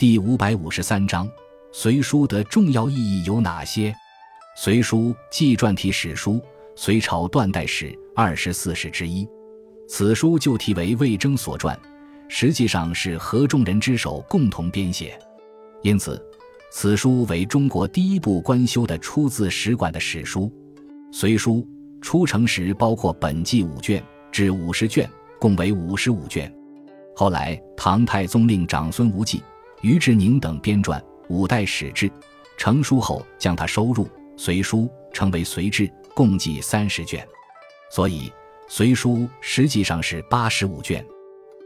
第五百五十三章，隋书的重要意义有哪些？隋书纪传体史书，隋朝断代史二十四史之一。此书就题为魏征所传，实际上是合众人之手共同编写，因此此书为中国第一部官修的出自史馆的史书。隋书初成时包括本纪五卷至五十卷，共为五十五卷。后来唐太宗令长孙无忌。于志宁等编撰《五代史志》，成书后将它收入《隋书》，成为《隋志》，共计三十卷。所以，《隋书》实际上是八十五卷。《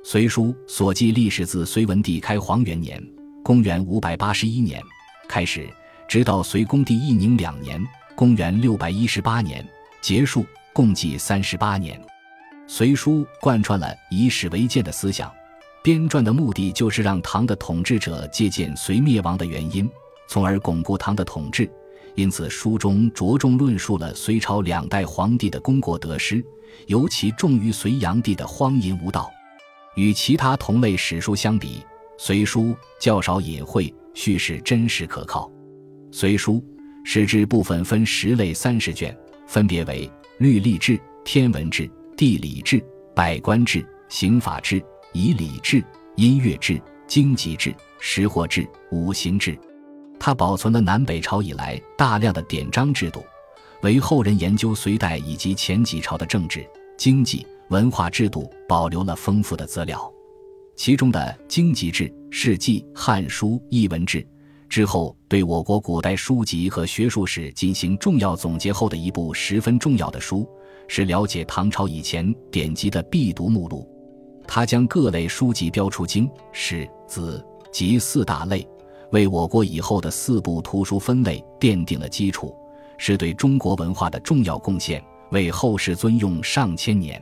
隋书》所记历史自隋文帝开皇元年（公元五百八十一年）开始，直到隋恭帝义宁两年（公元六百一十八年）结束，共计三十八年。《隋书》贯穿了以史为鉴的思想。编撰的目的就是让唐的统治者借鉴隋灭亡的原因，从而巩固唐的统治。因此，书中着重论述了隋朝两代皇帝的功过得失，尤其重于隋炀帝的荒淫无道。与其他同类史书相比，《隋书》较少隐晦，叙事真实可靠。《隋书》史志部分分十类三十卷，分别为律历志、天文志、地理志、百官志、刑法志。以礼制、音乐制、经济制、识货制、五行制，它保存了南北朝以来大量的典章制度，为后人研究隋代以及前几朝的政治、经济、文化制度保留了丰富的资料。其中的经济制是继《汉书》《艺文志》之后，对我国古代书籍和学术史进行重要总结后的一部十分重要的书，是了解唐朝以前典籍的必读目录。他将各类书籍标出经史子及四大类，为我国以后的四部图书分类奠定了基础，是对中国文化的重要贡献，为后世尊用上千年。